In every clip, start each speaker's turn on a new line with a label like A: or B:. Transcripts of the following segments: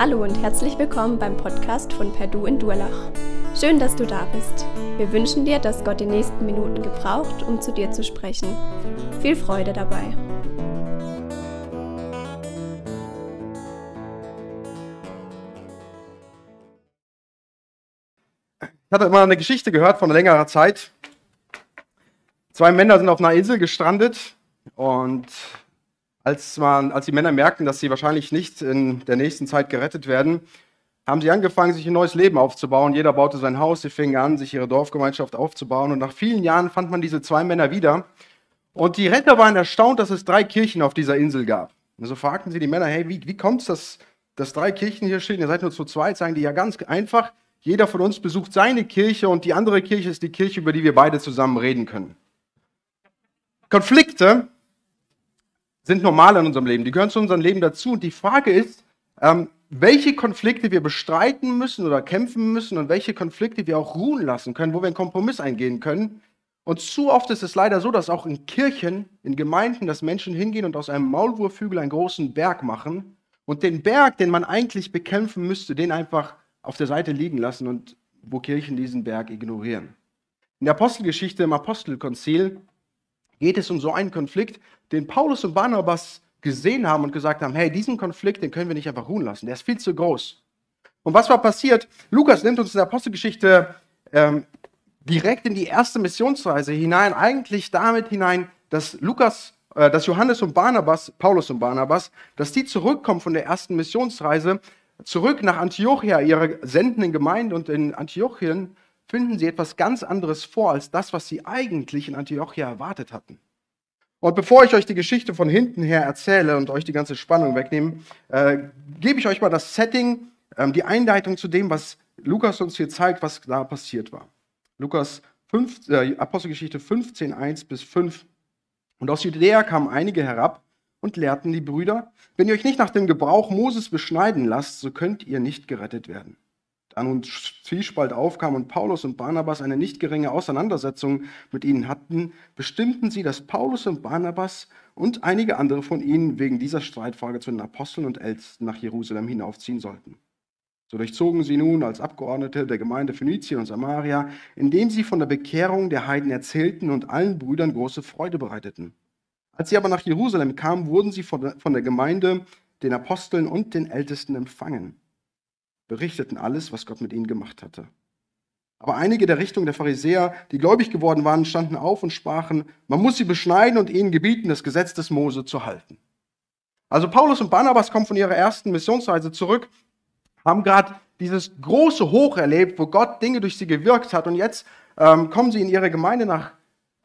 A: Hallo und herzlich willkommen beim Podcast von Perdu in Durlach. Schön, dass du da bist. Wir wünschen dir, dass Gott die nächsten Minuten gebraucht, um zu dir zu sprechen. Viel Freude dabei.
B: Ich hatte immer eine Geschichte gehört von längerer Zeit. Zwei Männer sind auf einer Insel gestrandet und als, man, als die Männer merkten, dass sie wahrscheinlich nicht in der nächsten Zeit gerettet werden, haben sie angefangen, sich ein neues Leben aufzubauen. Jeder baute sein Haus, sie fingen an, sich ihre Dorfgemeinschaft aufzubauen. Und nach vielen Jahren fand man diese zwei Männer wieder. Und die Retter waren erstaunt, dass es drei Kirchen auf dieser Insel gab. Und so fragten sie die Männer, hey, wie, wie kommt es, dass, dass drei Kirchen hier stehen? Ihr seid nur zu zweit. Sagen die, ja ganz einfach. Jeder von uns besucht seine Kirche und die andere Kirche ist die Kirche, über die wir beide zusammen reden können. Konflikte sind normal in unserem Leben, die gehören zu unserem Leben dazu. Und die Frage ist, ähm, welche Konflikte wir bestreiten müssen oder kämpfen müssen und welche Konflikte wir auch ruhen lassen können, wo wir einen Kompromiss eingehen können. Und zu oft ist es leider so, dass auch in Kirchen, in Gemeinden, dass Menschen hingehen und aus einem Maulwurfhügel einen großen Berg machen und den Berg, den man eigentlich bekämpfen müsste, den einfach auf der Seite liegen lassen und wo Kirchen diesen Berg ignorieren. In der Apostelgeschichte im Apostelkonzil geht es um so einen Konflikt, den Paulus und Barnabas gesehen haben und gesagt haben, hey, diesen Konflikt, den können wir nicht einfach ruhen lassen, der ist viel zu groß. Und was war passiert? Lukas nimmt uns in der Apostelgeschichte ähm, direkt in die erste Missionsreise hinein, eigentlich damit hinein, dass Lukas, äh, dass Johannes und Barnabas, Paulus und Barnabas, dass die zurückkommen von der ersten Missionsreise, zurück nach Antiochia, ihrer sendenden Gemeinde und in Antiochien finden sie etwas ganz anderes vor als das, was sie eigentlich in Antiochia erwartet hatten. Und bevor ich euch die Geschichte von hinten her erzähle und euch die ganze Spannung wegnehme, äh, gebe ich euch mal das Setting, äh, die Einleitung zu dem, was Lukas uns hier zeigt, was da passiert war. Lukas 5, äh, Apostelgeschichte 15, 1 bis 5. Und aus Judäa kamen einige herab und lehrten die Brüder, wenn ihr euch nicht nach dem Gebrauch Moses beschneiden lasst, so könnt ihr nicht gerettet werden da nun Zwiespalt aufkam und Paulus und Barnabas eine nicht geringe Auseinandersetzung mit ihnen hatten, bestimmten sie, dass Paulus und Barnabas und einige andere von ihnen wegen dieser Streitfrage zu den Aposteln und Ältesten nach Jerusalem hinaufziehen sollten. So durchzogen sie nun als Abgeordnete der Gemeinde Phönizien und Samaria, indem sie von der Bekehrung der Heiden erzählten und allen Brüdern große Freude bereiteten. Als sie aber nach Jerusalem kamen, wurden sie von der Gemeinde, den Aposteln und den Ältesten empfangen berichteten alles, was Gott mit ihnen gemacht hatte. Aber einige der Richtung der Pharisäer, die gläubig geworden waren, standen auf und sprachen, man muss sie beschneiden und ihnen gebieten, das Gesetz des Mose zu halten. Also Paulus und Barnabas kommen von ihrer ersten Missionsreise zurück, haben gerade dieses große Hoch erlebt, wo Gott Dinge durch sie gewirkt hat. Und jetzt ähm, kommen sie in ihre Gemeinde nach,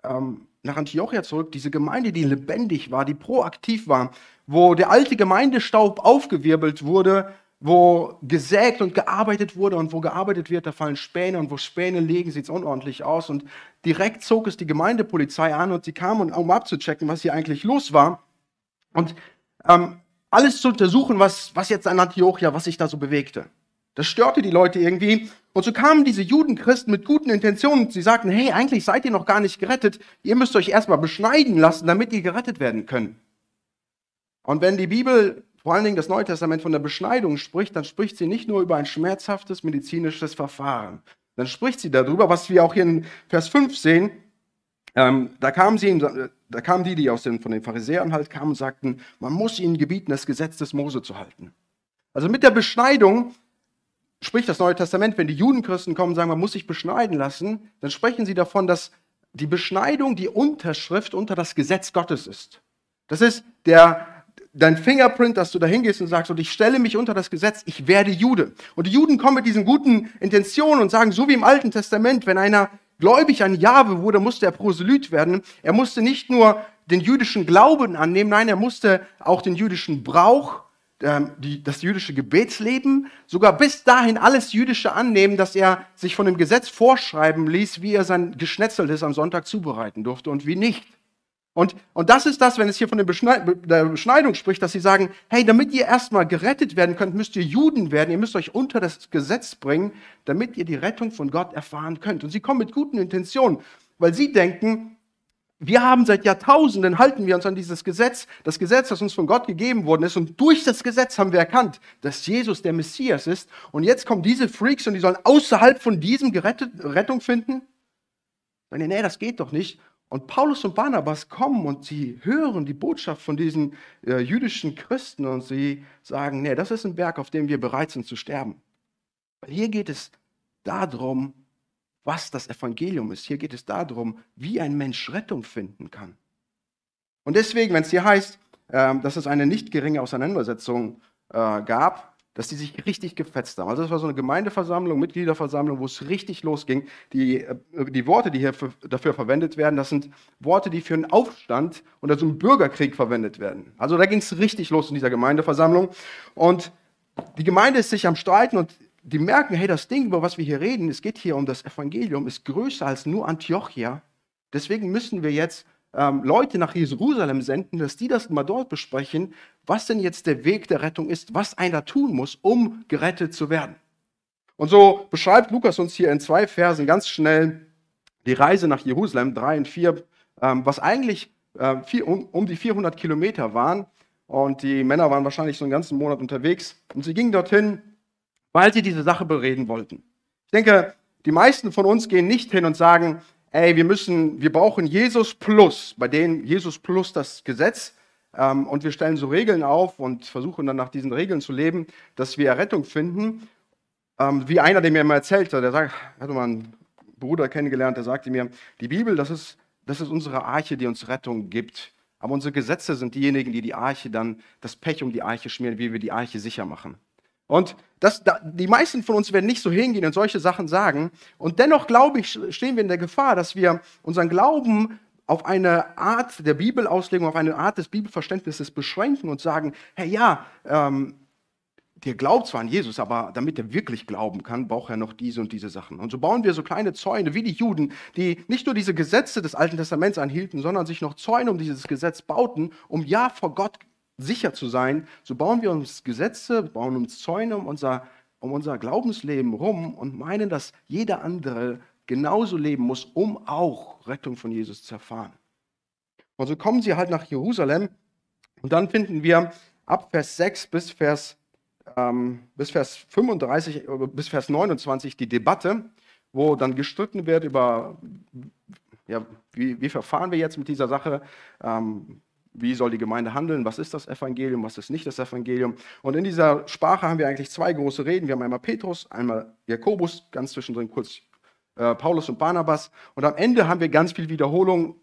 B: ähm, nach Antiochia zurück. Diese Gemeinde, die lebendig war, die proaktiv war, wo der alte Gemeindestaub aufgewirbelt wurde, wo gesägt und gearbeitet wurde und wo gearbeitet wird, da fallen Späne und wo Späne liegen, sieht es unordentlich aus. Und direkt zog es die Gemeindepolizei an und sie kamen, um abzuchecken, was hier eigentlich los war. Und ähm, alles zu untersuchen, was, was jetzt an Antiochia, was sich da so bewegte. Das störte die Leute irgendwie. Und so kamen diese Judenchristen mit guten Intentionen. Sie sagten, hey, eigentlich seid ihr noch gar nicht gerettet. Ihr müsst euch erstmal beschneiden lassen, damit ihr gerettet werden könnt. Und wenn die Bibel vor allen Dingen das Neue Testament von der Beschneidung spricht, dann spricht sie nicht nur über ein schmerzhaftes medizinisches Verfahren. Dann spricht sie darüber, was wir auch hier in Vers 5 sehen. Ähm, da, kamen sie, da kamen die, die aus den, von den Pharisäern halt kamen und sagten, man muss ihnen gebieten, das Gesetz des Mose zu halten. Also mit der Beschneidung spricht das Neue Testament, wenn die Judenchristen kommen und sagen, man muss sich beschneiden lassen, dann sprechen sie davon, dass die Beschneidung die Unterschrift unter das Gesetz Gottes ist. Das ist der, dein Fingerprint, dass du da hingehst und sagst, und ich stelle mich unter das Gesetz, ich werde Jude. Und die Juden kommen mit diesen guten Intentionen und sagen, so wie im Alten Testament, wenn einer gläubig an Jahwe wurde, musste er Proselyt werden. Er musste nicht nur den jüdischen Glauben annehmen, nein, er musste auch den jüdischen Brauch, ähm, die, das jüdische Gebetsleben, sogar bis dahin alles Jüdische annehmen, dass er sich von dem Gesetz vorschreiben ließ, wie er sein Geschnetzeltes am Sonntag zubereiten durfte und wie nicht. Und, und das ist das, wenn es hier von der Beschneidung spricht, dass sie sagen, hey, damit ihr erstmal gerettet werden könnt, müsst ihr Juden werden, ihr müsst euch unter das Gesetz bringen, damit ihr die Rettung von Gott erfahren könnt. Und sie kommen mit guten Intentionen, weil sie denken, wir haben seit Jahrtausenden, halten wir uns an dieses Gesetz, das Gesetz, das uns von Gott gegeben worden ist. Und durch das Gesetz haben wir erkannt, dass Jesus der Messias ist. Und jetzt kommen diese Freaks und die sollen außerhalb von diesem gerettet, Rettung finden. Sagen, nee, das geht doch nicht. Und Paulus und Barnabas kommen und sie hören die Botschaft von diesen äh, jüdischen Christen und sie sagen, nee, das ist ein Berg, auf dem wir bereit sind zu sterben. Weil hier geht es darum, was das Evangelium ist. Hier geht es darum, wie ein Mensch Rettung finden kann. Und deswegen, wenn es hier heißt, äh, dass es eine nicht geringe Auseinandersetzung äh, gab, dass die sich richtig gefetzt haben. Also das war so eine Gemeindeversammlung, Mitgliederversammlung, wo es richtig losging. Die, äh, die Worte, die hier für, dafür verwendet werden, das sind Worte, die für einen Aufstand oder so einen Bürgerkrieg verwendet werden. Also da ging es richtig los in dieser Gemeindeversammlung. Und die Gemeinde ist sich am Streiten und die merken, hey, das Ding, über was wir hier reden, es geht hier um das Evangelium, ist größer als nur Antiochia. Deswegen müssen wir jetzt ähm, Leute nach Jerusalem senden, dass die das mal dort besprechen, was denn jetzt der Weg der Rettung ist, was einer tun muss, um gerettet zu werden. Und so beschreibt Lukas uns hier in zwei Versen ganz schnell die Reise nach Jerusalem, drei und vier, ähm, was eigentlich äh, vier, um, um die 400 Kilometer waren. Und die Männer waren wahrscheinlich so einen ganzen Monat unterwegs. Und sie gingen dorthin, weil sie diese Sache bereden wollten. Ich denke, die meisten von uns gehen nicht hin und sagen, ey, wir müssen, wir brauchen Jesus plus, bei denen Jesus plus das Gesetz. Ähm, und wir stellen so Regeln auf und versuchen dann nach diesen Regeln zu leben, dass wir Errettung finden. Ähm, wie einer, der mir immer erzählte, der sagt, hatte mal einen Bruder kennengelernt, der sagte mir, die Bibel, das ist, das ist unsere Arche, die uns Rettung gibt. Aber unsere Gesetze sind diejenigen, die die Arche dann, das Pech um die Arche schmieren, wie wir die Arche sicher machen. Und das, die meisten von uns werden nicht so hingehen und solche Sachen sagen. Und dennoch, glaube ich, stehen wir in der Gefahr, dass wir unseren Glauben auf eine Art der Bibelauslegung, auf eine Art des Bibelverständnisses beschränken und sagen, hey ja, ähm, der glaubt zwar an Jesus, aber damit er wirklich glauben kann, braucht er noch diese und diese Sachen. Und so bauen wir so kleine Zäune wie die Juden, die nicht nur diese Gesetze des Alten Testaments anhielten, sondern sich noch Zäune um dieses Gesetz bauten, um ja vor Gott sicher zu sein, so bauen wir uns Gesetze, bauen uns Zäune um unser, um unser Glaubensleben rum und meinen, dass jeder andere genauso leben muss, um auch Rettung von Jesus zu erfahren. Und so kommen sie halt nach Jerusalem und dann finden wir ab Vers 6 bis Vers, ähm, bis Vers 35, äh, bis Vers 29 die Debatte, wo dann gestritten wird über, ja, wie, wie verfahren wir jetzt mit dieser Sache, ähm, wie soll die Gemeinde handeln, was ist das Evangelium, was ist nicht das Evangelium. Und in dieser Sprache haben wir eigentlich zwei große Reden. Wir haben einmal Petrus, einmal Jakobus, ganz zwischendrin kurz äh, Paulus und Barnabas. Und am Ende haben wir ganz viel Wiederholung,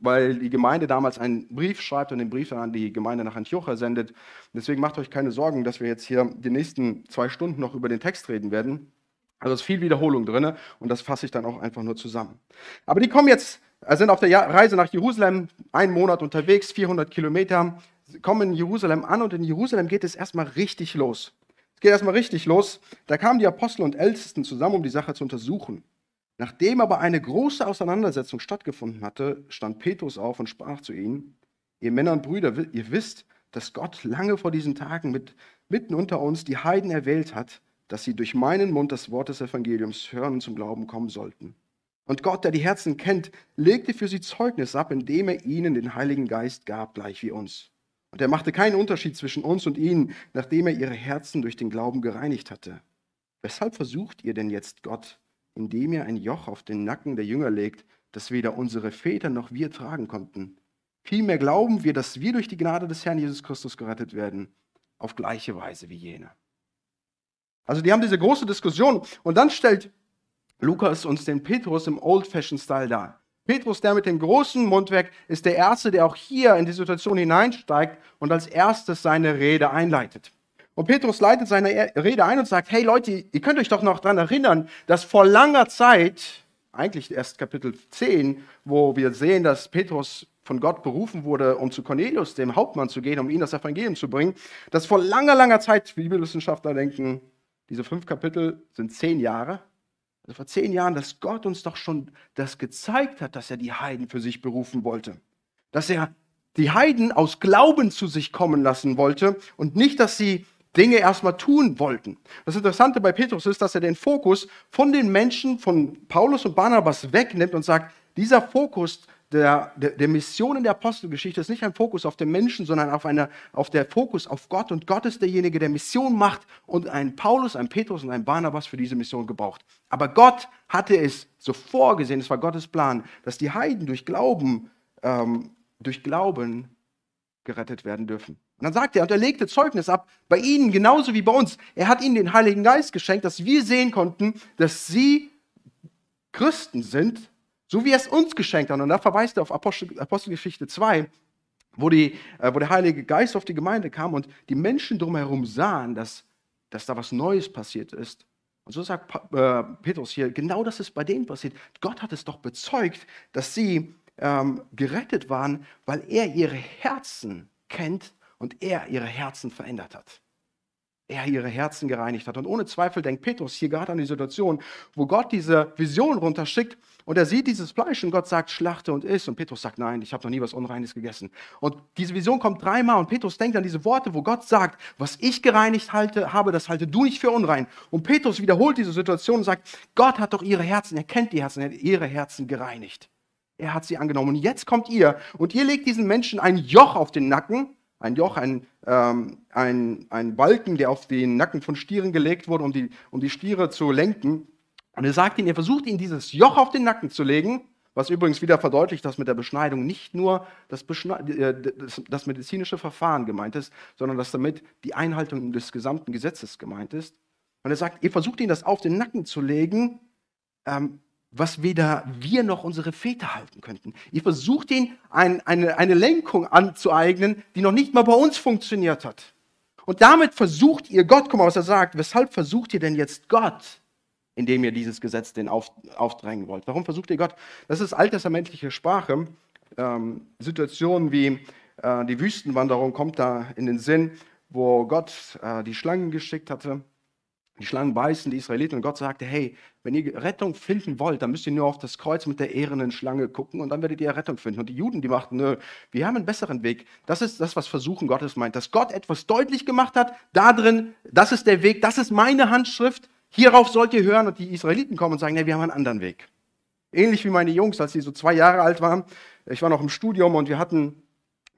B: weil die Gemeinde damals einen Brief schreibt und den Brief dann an die Gemeinde nach Antiochia sendet. Deswegen macht euch keine Sorgen, dass wir jetzt hier die nächsten zwei Stunden noch über den Text reden werden. Also es ist viel Wiederholung drin und das fasse ich dann auch einfach nur zusammen. Aber die kommen jetzt sind auf der Reise nach Jerusalem, einen Monat unterwegs, 400 Kilometer, kommen in Jerusalem an und in Jerusalem geht es erstmal richtig los. Es geht erstmal richtig los. Da kamen die Apostel und Ältesten zusammen, um die Sache zu untersuchen. Nachdem aber eine große Auseinandersetzung stattgefunden hatte, stand Petrus auf und sprach zu ihnen, ihr Männer und Brüder, ihr wisst, dass Gott lange vor diesen Tagen mit, mitten unter uns die Heiden erwählt hat, dass sie durch meinen Mund das Wort des Evangeliums hören und zum Glauben kommen sollten. Und Gott, der die Herzen kennt, legte für sie Zeugnis ab, indem er ihnen den Heiligen Geist gab, gleich wie uns. Und er machte keinen Unterschied zwischen uns und ihnen, nachdem er ihre Herzen durch den Glauben gereinigt hatte. Weshalb versucht ihr denn jetzt Gott, indem ihr ein Joch auf den Nacken der Jünger legt, das weder unsere Väter noch wir tragen konnten? Vielmehr glauben wir, dass wir durch die Gnade des Herrn Jesus Christus gerettet werden, auf gleiche Weise wie jene. Also die haben diese große Diskussion und dann stellt Lukas uns den Petrus im Old-Fashioned-Style dar. Petrus, der mit dem großen Mundwerk, ist der Erste, der auch hier in die Situation hineinsteigt und als erstes seine Rede einleitet. Und Petrus leitet seine Rede ein und sagt, hey Leute, ihr könnt euch doch noch daran erinnern, dass vor langer Zeit, eigentlich erst Kapitel 10, wo wir sehen, dass Petrus von Gott berufen wurde, um zu Cornelius, dem Hauptmann, zu gehen, um ihm das Evangelium zu bringen, dass vor langer, langer Zeit, Bibelwissenschaftler denken, diese fünf Kapitel sind zehn Jahre, also vor zehn Jahren, dass Gott uns doch schon das gezeigt hat, dass er die Heiden für sich berufen wollte. Dass er die Heiden aus Glauben zu sich kommen lassen wollte und nicht, dass sie Dinge erstmal tun wollten. Das Interessante bei Petrus ist, dass er den Fokus von den Menschen, von Paulus und Barnabas wegnimmt und sagt, dieser Fokus der, der, der Mission in der Apostelgeschichte ist nicht ein Fokus auf den Menschen, sondern auf, eine, auf der Fokus auf Gott. Und Gott ist derjenige, der Mission macht und ein Paulus, ein Petrus und ein Barnabas für diese Mission gebraucht. Aber Gott hatte es so vorgesehen, es war Gottes Plan, dass die Heiden durch Glauben, ähm, durch Glauben gerettet werden dürfen. Und dann sagt er, und er legte Zeugnis ab, bei ihnen genauso wie bei uns. Er hat ihnen den Heiligen Geist geschenkt, dass wir sehen konnten, dass sie Christen sind so wie er es uns geschenkt hat. Und da verweist er auf Apostel, Apostelgeschichte 2, wo, die, äh, wo der Heilige Geist auf die Gemeinde kam und die Menschen drumherum sahen, dass, dass da was Neues passiert ist. Und so sagt äh, Petrus hier, genau das ist bei denen passiert. Gott hat es doch bezeugt, dass sie ähm, gerettet waren, weil er ihre Herzen kennt und er ihre Herzen verändert hat er ihre Herzen gereinigt hat. Und ohne Zweifel denkt Petrus hier gerade an die Situation, wo Gott diese Vision runterschickt und er sieht dieses Fleisch und Gott sagt, schlachte und iss. Und Petrus sagt, nein, ich habe noch nie was Unreines gegessen. Und diese Vision kommt dreimal und Petrus denkt an diese Worte, wo Gott sagt, was ich gereinigt halte, habe, das halte du nicht für unrein. Und Petrus wiederholt diese Situation und sagt, Gott hat doch ihre Herzen, er kennt die Herzen, er hat ihre Herzen gereinigt. Er hat sie angenommen. Und jetzt kommt ihr und ihr legt diesen Menschen ein Joch auf den Nacken, ein Joch, ein, ähm, ein, ein Balken, der auf den Nacken von Stieren gelegt wurde, um die, um die Stiere zu lenken. Und er sagt ihnen, er versucht ihnen dieses Joch auf den Nacken zu legen, was übrigens wieder verdeutlicht, dass mit der Beschneidung nicht nur das, äh, das, das medizinische Verfahren gemeint ist, sondern dass damit die Einhaltung des gesamten Gesetzes gemeint ist. Und er sagt, ihr versucht ihnen das auf den Nacken zu legen, ähm, was weder wir noch unsere Väter halten könnten. Ihr versucht ihnen ein, eine, eine Lenkung anzueignen, die noch nicht mal bei uns funktioniert hat. Und damit versucht ihr Gott, guck mal, was er sagt, weshalb versucht ihr denn jetzt Gott, indem ihr dieses Gesetz den auf, aufdrängen wollt? Warum versucht ihr Gott? Das ist alttestamentliche Sprache. Ähm, Situationen wie äh, die Wüstenwanderung kommt da in den Sinn, wo Gott äh, die Schlangen geschickt hatte die Schlangen beißen die Israeliten und Gott sagte, hey, wenn ihr Rettung finden wollt, dann müsst ihr nur auf das Kreuz mit der ehrenden Schlange gucken und dann werdet ihr Rettung finden. Und die Juden, die machten, nö, wir haben einen besseren Weg. Das ist das, was Versuchen Gottes meint. Dass Gott etwas deutlich gemacht hat, da drin, das ist der Weg, das ist meine Handschrift, hierauf sollt ihr hören. Und die Israeliten kommen und sagen, nee, wir haben einen anderen Weg. Ähnlich wie meine Jungs, als sie so zwei Jahre alt waren. Ich war noch im Studium und wir hatten,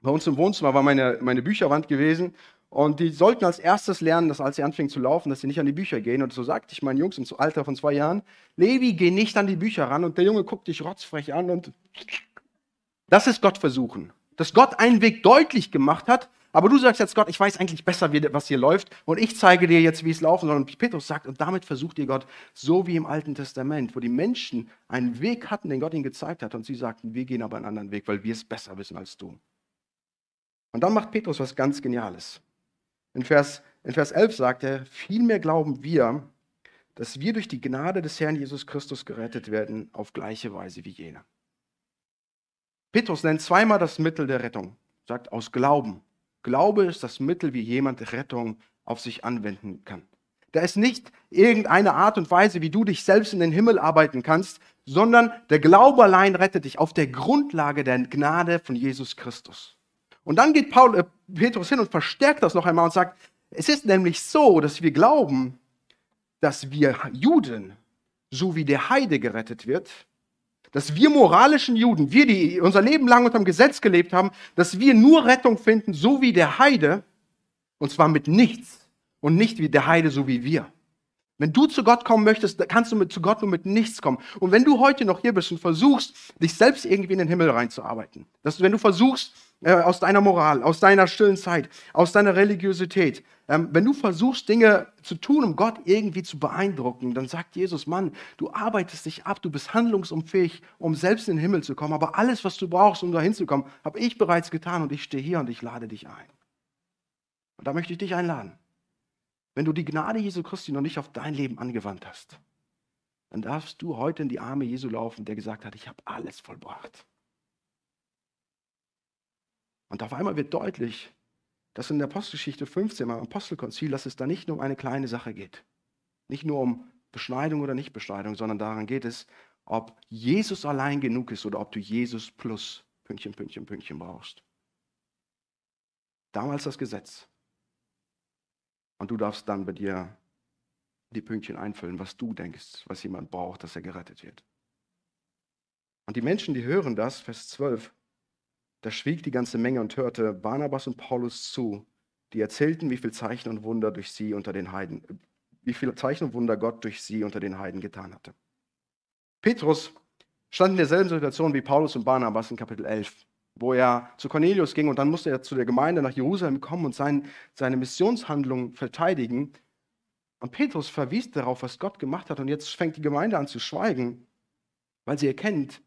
B: bei uns im Wohnzimmer war meine, meine Bücherwand gewesen und die sollten als erstes lernen, dass als sie anfingen zu laufen, dass sie nicht an die Bücher gehen. Und so sagte ich meinen Jungs im Alter von zwei Jahren, Levi, geh nicht an die Bücher ran. Und der Junge guckt dich rotzfrech an und das ist Gott versuchen. Dass Gott einen Weg deutlich gemacht hat, aber du sagst jetzt Gott, ich weiß eigentlich besser, was hier läuft und ich zeige dir jetzt, wie es laufen soll. Und Petrus sagt, und damit versucht ihr Gott, so wie im Alten Testament, wo die Menschen einen Weg hatten, den Gott ihnen gezeigt hat und sie sagten, wir gehen aber einen anderen Weg, weil wir es besser wissen als du. Und dann macht Petrus was ganz Geniales. In Vers, in Vers 11 sagt er, vielmehr glauben wir, dass wir durch die Gnade des Herrn Jesus Christus gerettet werden, auf gleiche Weise wie jener. Petrus nennt zweimal das Mittel der Rettung, sagt aus Glauben. Glaube ist das Mittel, wie jemand Rettung auf sich anwenden kann. Da ist nicht irgendeine Art und Weise, wie du dich selbst in den Himmel arbeiten kannst, sondern der Glaube allein rettet dich auf der Grundlage der Gnade von Jesus Christus. Und dann geht Paul, äh, Petrus hin und verstärkt das noch einmal und sagt, es ist nämlich so, dass wir glauben, dass wir Juden, so wie der Heide gerettet wird, dass wir moralischen Juden, wir, die unser Leben lang unter dem Gesetz gelebt haben, dass wir nur Rettung finden, so wie der Heide, und zwar mit nichts und nicht wie der Heide, so wie wir. Wenn du zu Gott kommen möchtest, kannst du mit, zu Gott nur mit nichts kommen. Und wenn du heute noch hier bist und versuchst, dich selbst irgendwie in den Himmel reinzuarbeiten, dass wenn du versuchst, äh, aus deiner Moral, aus deiner stillen Zeit, aus deiner Religiosität. Ähm, wenn du versuchst, Dinge zu tun, um Gott irgendwie zu beeindrucken, dann sagt Jesus, Mann, du arbeitest dich ab, du bist handlungsunfähig, um selbst in den Himmel zu kommen. Aber alles, was du brauchst, um dahin zu kommen, habe ich bereits getan und ich stehe hier und ich lade dich ein. Und da möchte ich dich einladen. Wenn du die Gnade Jesu Christi noch nicht auf dein Leben angewandt hast, dann darfst du heute in die Arme Jesu laufen, der gesagt hat, ich habe alles vollbracht. Und auf einmal wird deutlich, dass in der Apostelgeschichte 15 beim Apostelkonzil, dass es da nicht nur um eine kleine Sache geht. Nicht nur um Beschneidung oder Nichtbeschneidung, sondern daran geht es, ob Jesus allein genug ist oder ob du Jesus plus Pünktchen, Pünktchen, Pünktchen brauchst. Damals das Gesetz. Und du darfst dann bei dir die Pünktchen einfüllen, was du denkst, was jemand braucht, dass er gerettet wird. Und die Menschen, die hören das, Vers 12, da schwieg die ganze Menge und hörte Barnabas und Paulus zu, die erzählten, wie viel Zeichen und Wunder durch sie unter den Heiden, wie viele Zeichen und Wunder Gott durch sie unter den Heiden getan hatte. Petrus stand in derselben Situation wie Paulus und Barnabas in Kapitel 11, wo er zu Cornelius ging und dann musste er zu der Gemeinde nach Jerusalem kommen und sein, seine Missionshandlung verteidigen. Und Petrus verwies darauf, was Gott gemacht hat. Und jetzt fängt die Gemeinde an zu schweigen, weil sie erkennt,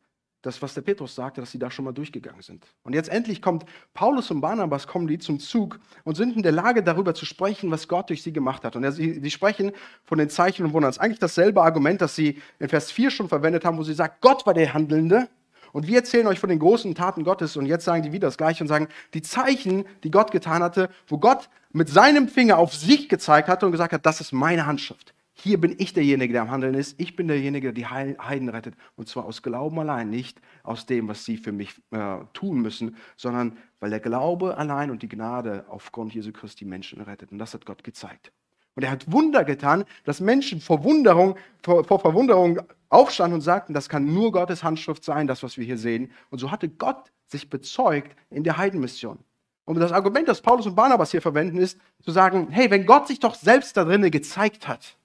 B: das, was der Petrus sagte, dass sie da schon mal durchgegangen sind. Und jetzt endlich kommt Paulus und Barnabas, kommen die zum Zug und sind in der Lage, darüber zu sprechen, was Gott durch sie gemacht hat. Und sie, sie sprechen von den Zeichen und Wundern. Das ist eigentlich dasselbe Argument, das sie in Vers 4 schon verwendet haben, wo sie sagt, Gott war der Handelnde. Und wir erzählen euch von den großen Taten Gottes. Und jetzt sagen die wieder das Gleiche und sagen, die Zeichen, die Gott getan hatte, wo Gott mit seinem Finger auf sich gezeigt hatte und gesagt hat, das ist meine Handschrift. Hier bin ich derjenige, der am Handeln ist. Ich bin derjenige, der die Heiden rettet. Und zwar aus Glauben allein, nicht aus dem, was sie für mich äh, tun müssen, sondern weil der Glaube allein und die Gnade aufgrund Jesu Christi Menschen rettet. Und das hat Gott gezeigt. Und er hat Wunder getan, dass Menschen vor, Wunderung, vor, vor Verwunderung aufstanden und sagten, das kann nur Gottes Handschrift sein, das, was wir hier sehen. Und so hatte Gott sich bezeugt in der Heidenmission. Und das Argument, das Paulus und Barnabas hier verwenden, ist zu sagen, hey, wenn Gott sich doch selbst da drinnen gezeigt hat,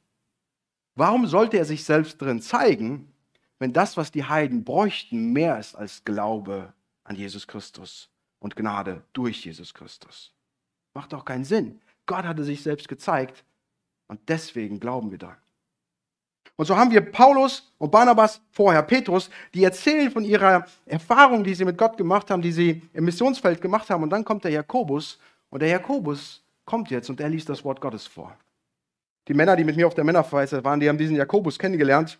B: Warum sollte er sich selbst drin zeigen, wenn das, was die Heiden bräuchten, mehr ist als Glaube an Jesus Christus und Gnade durch Jesus Christus? Macht doch keinen Sinn. Gott hatte sich selbst gezeigt und deswegen glauben wir da. Und so haben wir Paulus und Barnabas, vorher Petrus, die erzählen von ihrer Erfahrung, die sie mit Gott gemacht haben, die sie im Missionsfeld gemacht haben. Und dann kommt der Jakobus und der Jakobus kommt jetzt und er liest das Wort Gottes vor. Die Männer, die mit mir auf der Männerfreizeit waren, die haben diesen Jakobus kennengelernt.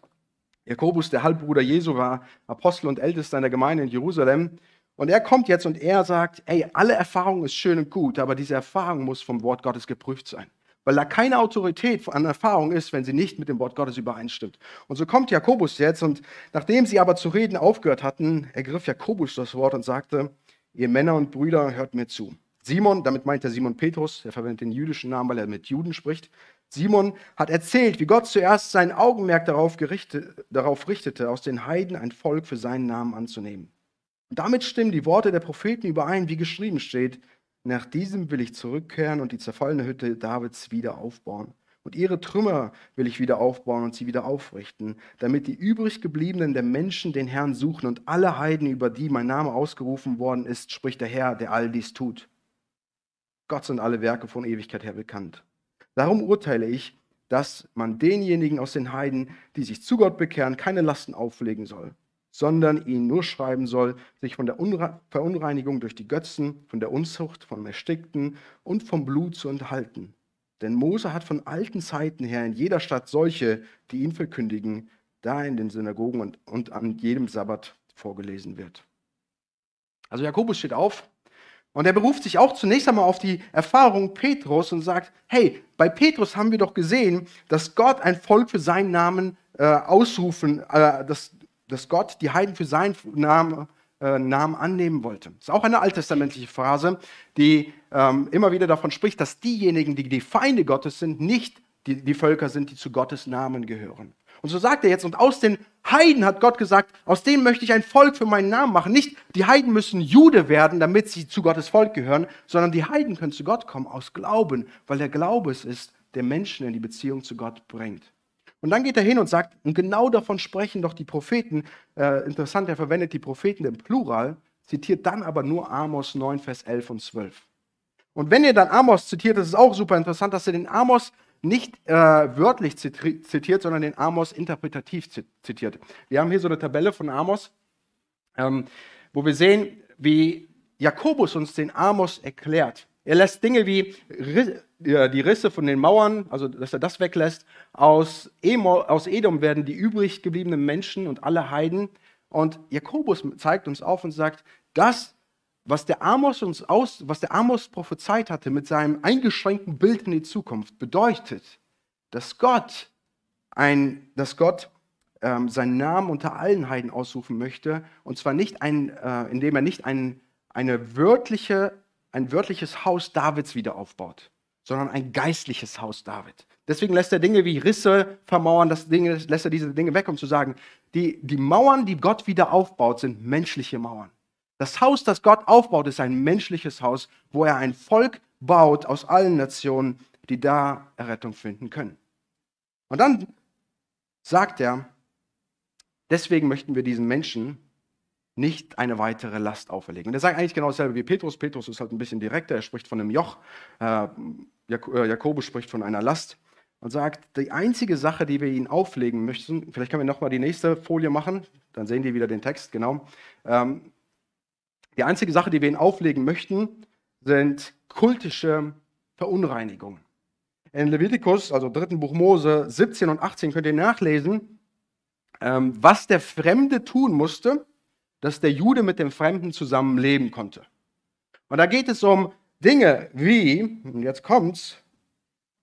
B: Jakobus, der Halbbruder Jesu, war Apostel und Ältester in der Gemeinde in Jerusalem. Und er kommt jetzt und er sagt, ey, alle Erfahrung ist schön und gut, aber diese Erfahrung muss vom Wort Gottes geprüft sein. Weil da keine Autorität an Erfahrung ist, wenn sie nicht mit dem Wort Gottes übereinstimmt. Und so kommt Jakobus jetzt und nachdem sie aber zu reden aufgehört hatten, ergriff Jakobus das Wort und sagte, ihr Männer und Brüder, hört mir zu. Simon, damit meint er Simon Petrus, er verwendet den jüdischen Namen, weil er mit Juden spricht. Simon hat erzählt, wie Gott zuerst sein Augenmerk darauf, gerichtet, darauf richtete, aus den Heiden ein Volk für seinen Namen anzunehmen. Und damit stimmen die Worte der Propheten überein, wie geschrieben steht, nach diesem will ich zurückkehren und die zerfallene Hütte Davids wieder aufbauen. Und ihre Trümmer will ich wieder aufbauen und sie wieder aufrichten, damit die übrig gebliebenen der Menschen den Herrn suchen und alle Heiden, über die mein Name ausgerufen worden ist, spricht der Herr, der all dies tut. Gott sind alle Werke von Ewigkeit her bekannt. Darum urteile ich, dass man denjenigen aus den Heiden, die sich zu Gott bekehren, keine Lasten auflegen soll, sondern ihnen nur schreiben soll, sich von der Verunreinigung durch die Götzen, von der Unzucht, vom Erstickten und vom Blut zu enthalten. Denn Mose hat von alten Zeiten her in jeder Stadt solche, die ihn verkündigen, da in den Synagogen und, und an jedem Sabbat vorgelesen wird. Also Jakobus steht auf und er beruft sich auch zunächst einmal auf die Erfahrung Petrus und sagt, hey, bei Petrus haben wir doch gesehen, dass Gott ein Volk für seinen Namen äh, ausrufen, äh, dass, dass Gott die Heiden für seinen Namen, äh, Namen annehmen wollte. Das ist auch eine alttestamentliche Phrase, die ähm, immer wieder davon spricht, dass diejenigen, die die Feinde Gottes sind, nicht die, die Völker sind, die zu Gottes Namen gehören. Und so sagt er jetzt, und aus den Heiden hat Gott gesagt, aus denen möchte ich ein Volk für meinen Namen machen. Nicht die Heiden müssen Jude werden, damit sie zu Gottes Volk gehören, sondern die Heiden können zu Gott kommen aus Glauben, weil der Glaube es ist, der Menschen in die Beziehung zu Gott bringt. Und dann geht er hin und sagt, und genau davon sprechen doch die Propheten, äh, interessant, er verwendet die Propheten im Plural, zitiert dann aber nur Amos 9, Vers 11 und 12. Und wenn ihr dann Amos zitiert, das ist auch super interessant, dass er den Amos nicht äh, wörtlich zitiert, sondern den Amos interpretativ zitiert. Wir haben hier so eine Tabelle von Amos, ähm, wo wir sehen, wie Jakobus uns den Amos erklärt. Er lässt Dinge wie die Risse von den Mauern, also dass er das weglässt. Aus, Edom werden die übrig gebliebenen Menschen und alle Heiden. Und Jakobus zeigt uns auf und sagt, das was der Amos uns aus, was der Amos prophezeit hatte mit seinem eingeschränkten Bild in die Zukunft, bedeutet, dass Gott, ein, dass Gott ähm, seinen Namen unter allen Heiden ausrufen möchte, und zwar nicht ein, äh, indem er nicht ein, eine wörtliche, ein wörtliches Haus Davids wieder aufbaut, sondern ein geistliches Haus David. Deswegen lässt er Dinge wie Risse vermauern, das Ding, lässt er diese Dinge weg, um zu sagen, die, die Mauern, die Gott wieder aufbaut, sind menschliche Mauern. Das Haus, das Gott aufbaut, ist ein menschliches Haus, wo er ein Volk baut aus allen Nationen, die da Errettung finden können. Und dann sagt er, deswegen möchten wir diesen Menschen nicht eine weitere Last auferlegen. Und er sagt eigentlich genau dasselbe wie Petrus. Petrus ist halt ein bisschen direkter, er spricht von einem Joch. Äh, äh, Jakobus spricht von einer Last und sagt, die einzige Sache, die wir ihnen auflegen möchten, vielleicht können wir nochmal die nächste Folie machen, dann sehen die wieder den Text, genau. Ähm, die einzige Sache, die wir ihnen auflegen möchten, sind kultische Verunreinigungen. In Levitikus, also dritten Buch Mose 17 und 18, könnt ihr nachlesen, ähm, was der Fremde tun musste, dass der Jude mit dem Fremden zusammen leben konnte. Und da geht es um Dinge wie, und jetzt kommt's,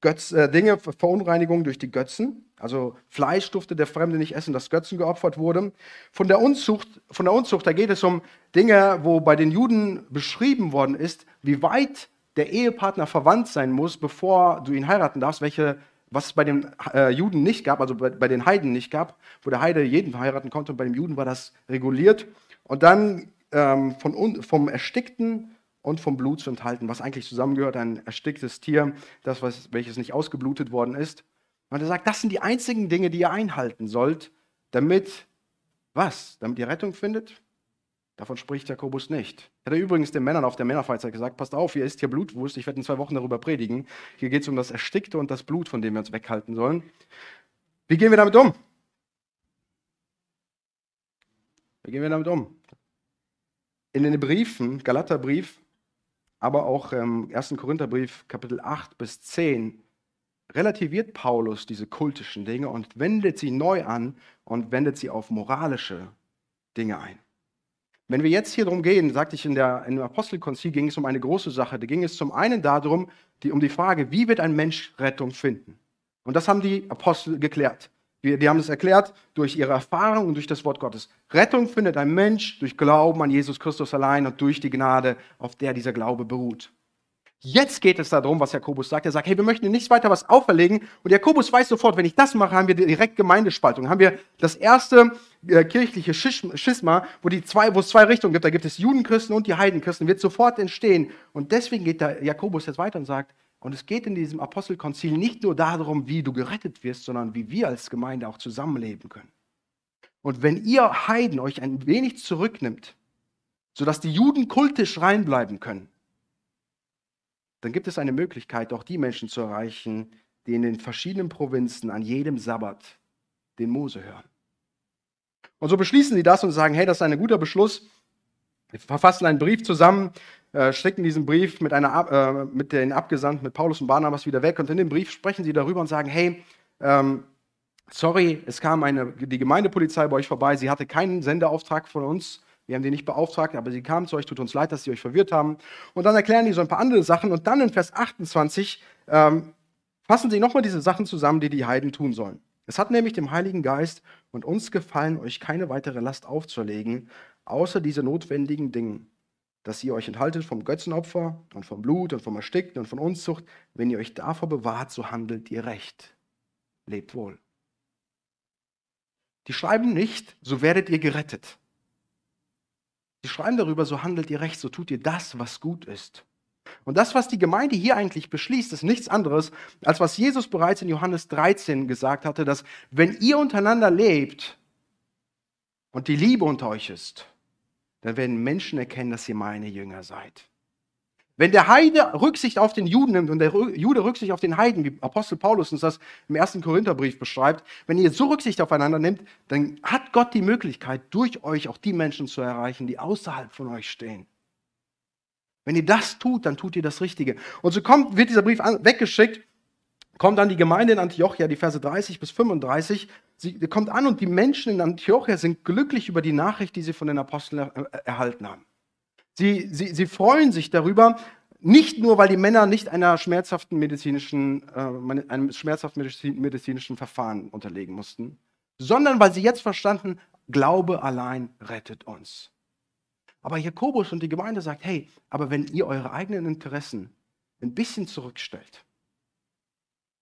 B: Götz, äh, Dinge, Verunreinigung durch die Götzen. Also Fleisch durfte der Fremde nicht essen, das Götzen geopfert wurde. Von der Unzucht, von der Unzucht, da geht es um Dinge, wo bei den Juden beschrieben worden ist, wie weit der Ehepartner verwandt sein muss, bevor du ihn heiraten darfst, welche, was es bei den äh, Juden nicht gab, also bei, bei, den Heiden nicht gab, wo der Heide jeden heiraten konnte und bei den Juden war das reguliert. Und dann ähm, von, vom Erstickten und vom Blut zu enthalten, was eigentlich zusammengehört, ein ersticktes Tier, das, was, welches nicht ausgeblutet worden ist. Und er sagt, das sind die einzigen Dinge, die ihr einhalten sollt, damit was? Damit ihr Rettung findet? Davon spricht Jakobus nicht. Hat er übrigens den Männern auf der Männerfreizeit gesagt, passt auf, hier ist hier Blutwurst, ich werde in zwei Wochen darüber predigen. Hier geht es um das Erstickte und das Blut, von dem wir uns weghalten sollen. Wie gehen wir damit um? Wie gehen wir damit um? In den Briefen, Galaterbrief, aber auch im 1. Korintherbrief Kapitel 8 bis 10 relativiert Paulus diese kultischen Dinge und wendet sie neu an und wendet sie auf moralische Dinge ein. Wenn wir jetzt hier drum gehen, sagte ich in der, dem Apostelkonzil, ging es um eine große Sache. Da ging es zum einen darum, die, um die Frage, wie wird ein Mensch Rettung finden? Und das haben die Apostel geklärt. Wir, die haben es erklärt durch ihre Erfahrung und durch das Wort Gottes. Rettung findet ein Mensch durch Glauben an Jesus Christus allein und durch die Gnade, auf der dieser Glaube beruht. Jetzt geht es darum, was Jakobus sagt. Er sagt, hey, wir möchten nicht weiter was auferlegen. Und Jakobus weiß sofort, wenn ich das mache, haben wir direkt Gemeindespaltung. Haben wir das erste äh, kirchliche Schisma, wo, die zwei, wo es zwei Richtungen gibt. Da gibt es Judenchristen und die Heidenchristen. Wird sofort entstehen. Und deswegen geht der Jakobus jetzt weiter und sagt, und es geht in diesem Apostelkonzil nicht nur darum, wie du gerettet wirst, sondern wie wir als Gemeinde auch zusammenleben können. Und wenn ihr Heiden euch ein wenig zurücknimmt, sodass die Juden kultisch reinbleiben können, dann gibt es eine Möglichkeit, auch die Menschen zu erreichen, die in den verschiedenen Provinzen an jedem Sabbat den Mose hören. Und so beschließen sie das und sagen, hey, das ist ein guter Beschluss. Wir verfassen einen Brief zusammen, äh, schicken diesen Brief mit, einer, äh, mit den Abgesandten, mit Paulus und Barnabas wieder weg. Und in dem Brief sprechen sie darüber und sagen, hey, ähm, sorry, es kam eine, die Gemeindepolizei bei euch vorbei, sie hatte keinen Sendeauftrag von uns. Wir haben die nicht beauftragt, aber sie kamen zu euch, tut uns leid, dass sie euch verwirrt haben. Und dann erklären die so ein paar andere Sachen. Und dann in Vers 28 ähm, fassen sie nochmal diese Sachen zusammen, die die Heiden tun sollen. Es hat nämlich dem Heiligen Geist und uns gefallen, euch keine weitere Last aufzulegen, außer diese notwendigen Dinge, dass ihr euch enthaltet vom Götzenopfer und vom Blut und vom Erstickten und von Unzucht. Wenn ihr euch davor bewahrt, so handelt ihr recht. Lebt wohl. Die schreiben nicht, so werdet ihr gerettet. Sie schreiben darüber, so handelt ihr recht, so tut ihr das, was gut ist. Und das, was die Gemeinde hier eigentlich beschließt, ist nichts anderes, als was Jesus bereits in Johannes 13 gesagt hatte, dass wenn ihr untereinander lebt und die Liebe unter euch ist, dann werden Menschen erkennen, dass ihr meine Jünger seid. Wenn der Heide Rücksicht auf den Juden nimmt und der Jude Rücksicht auf den Heiden, wie Apostel Paulus uns das im ersten Korintherbrief beschreibt, wenn ihr so Rücksicht aufeinander nimmt, dann hat Gott die Möglichkeit, durch euch auch die Menschen zu erreichen, die außerhalb von euch stehen. Wenn ihr das tut, dann tut ihr das Richtige. Und so kommt, wird dieser Brief weggeschickt, kommt dann die Gemeinde in Antiochia, die Verse 30 bis 35. Sie kommt an und die Menschen in Antiochia sind glücklich über die Nachricht, die sie von den Aposteln erhalten haben. Sie, sie, sie freuen sich darüber, nicht nur, weil die Männer nicht einer schmerzhaften medizinischen, äh, einem schmerzhaften medizinischen Verfahren unterlegen mussten, sondern weil sie jetzt verstanden, Glaube allein rettet uns. Aber Jakobus und die Gemeinde sagt, hey, aber wenn ihr eure eigenen Interessen ein bisschen zurückstellt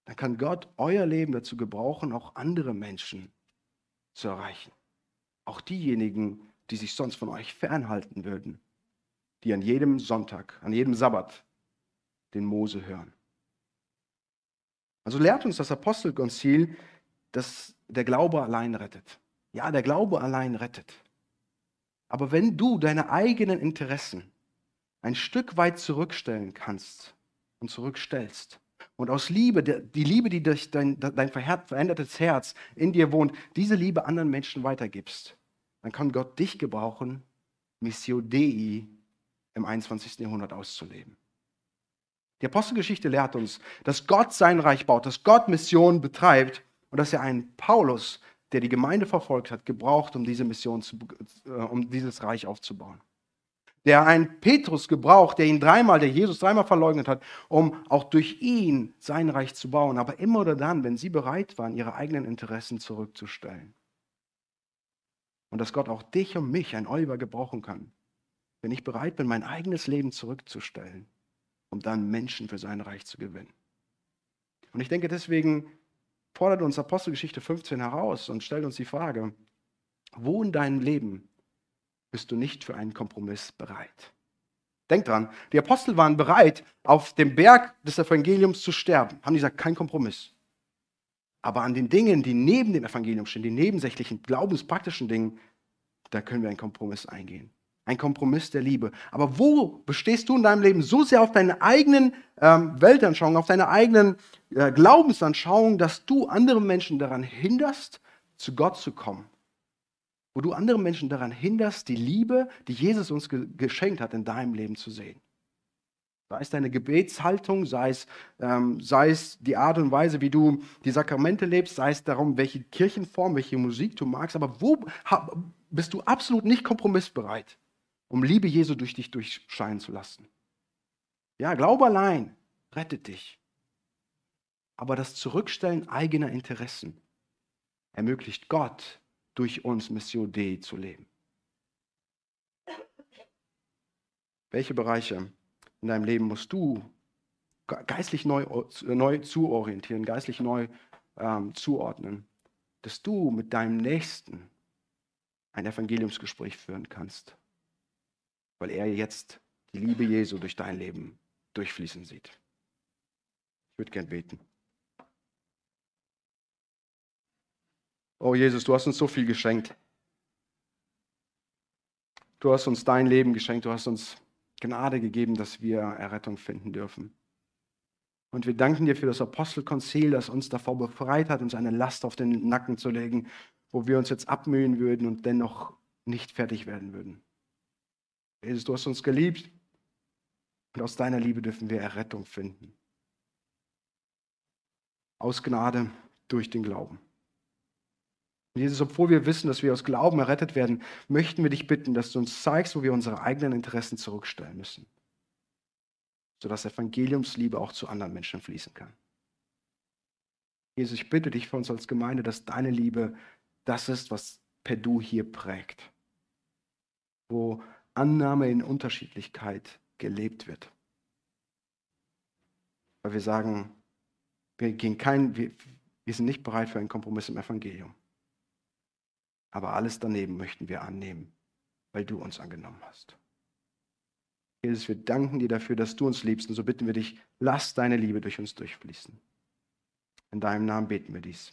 B: dann kann Gott euer Leben dazu gebrauchen, auch andere Menschen zu erreichen. Auch diejenigen, die sich sonst von euch fernhalten würden, die an jedem Sonntag, an jedem Sabbat den Mose hören. Also lehrt uns das Apostelkonzil, dass der Glaube allein rettet. Ja, der Glaube allein rettet. Aber wenn du deine eigenen Interessen ein Stück weit zurückstellen kannst und zurückstellst und aus Liebe, die Liebe, die durch dein, dein verändertes Herz in dir wohnt, diese Liebe anderen Menschen weitergibst, dann kann Gott dich gebrauchen, Missio Dei im 21. Jahrhundert auszuleben. Die Apostelgeschichte lehrt uns, dass Gott sein Reich baut, dass Gott Missionen betreibt und dass er einen Paulus, der die Gemeinde verfolgt hat, gebraucht, um diese Mission zu, äh, um dieses Reich aufzubauen. Der einen Petrus gebraucht, der ihn dreimal, der Jesus dreimal verleugnet hat, um auch durch ihn sein Reich zu bauen, aber immer oder dann, wenn sie bereit waren, ihre eigenen Interessen zurückzustellen. Und dass Gott auch dich und mich, ein Oliver, gebrauchen kann, wenn ich bereit bin, mein eigenes Leben zurückzustellen, um dann Menschen für sein Reich zu gewinnen. Und ich denke, deswegen fordert uns Apostelgeschichte 15 heraus und stellt uns die Frage, wo in deinem Leben bist du nicht für einen Kompromiss bereit? Denk dran, die Apostel waren bereit, auf dem Berg des Evangeliums zu sterben. Haben die gesagt, kein Kompromiss. Aber an den Dingen, die neben dem Evangelium stehen, die nebensächlichen, glaubenspraktischen Dingen, da können wir einen Kompromiss eingehen. Ein Kompromiss der Liebe. Aber wo bestehst du in deinem Leben so sehr auf deine eigenen ähm, Weltanschauungen, auf deine eigenen äh, Glaubensanschauungen, dass du andere Menschen daran hinderst, zu Gott zu kommen? Wo du andere Menschen daran hinderst, die Liebe, die Jesus uns ge geschenkt hat, in deinem Leben zu sehen. Sei es deine Gebetshaltung, sei es, ähm, sei es die Art und Weise, wie du die Sakramente lebst, sei es darum, welche Kirchenform, welche Musik du magst. Aber wo bist du absolut nicht kompromissbereit? Um Liebe Jesu durch dich durchscheinen zu lassen. Ja, Glaube allein rettet dich. Aber das Zurückstellen eigener Interessen ermöglicht Gott, durch uns Mission Dei zu leben. Welche Bereiche in deinem Leben musst du geistlich neu, neu zuorientieren, geistlich neu ähm, zuordnen, dass du mit deinem Nächsten ein Evangeliumsgespräch führen kannst? Weil er jetzt die Liebe Jesu durch dein Leben durchfließen sieht. Ich würde gern beten. Oh Jesus, du hast uns so viel geschenkt. Du hast uns dein Leben geschenkt, du hast uns Gnade gegeben, dass wir Errettung finden dürfen. Und wir danken dir für das Apostelkonzil, das uns davor befreit hat, uns eine Last auf den Nacken zu legen, wo wir uns jetzt abmühen würden und dennoch nicht fertig werden würden. Jesus, du hast uns geliebt und aus deiner Liebe dürfen wir Errettung finden. Aus Gnade durch den Glauben. Und Jesus, obwohl wir wissen, dass wir aus Glauben errettet werden, möchten wir dich bitten, dass du uns zeigst, wo wir unsere eigenen Interessen zurückstellen müssen, sodass Evangeliumsliebe auch zu anderen Menschen fließen kann. Jesus, ich bitte dich für uns als Gemeinde, dass deine Liebe das ist, was per Du hier prägt, wo Annahme in Unterschiedlichkeit gelebt wird. Weil wir sagen, wir, gehen kein, wir, wir sind nicht bereit für einen Kompromiss im Evangelium. Aber alles daneben möchten wir annehmen, weil du uns angenommen hast. Jesus, wir danken dir dafür, dass du uns liebst. Und so bitten wir dich, lass deine Liebe durch uns durchfließen. In deinem Namen beten wir dies.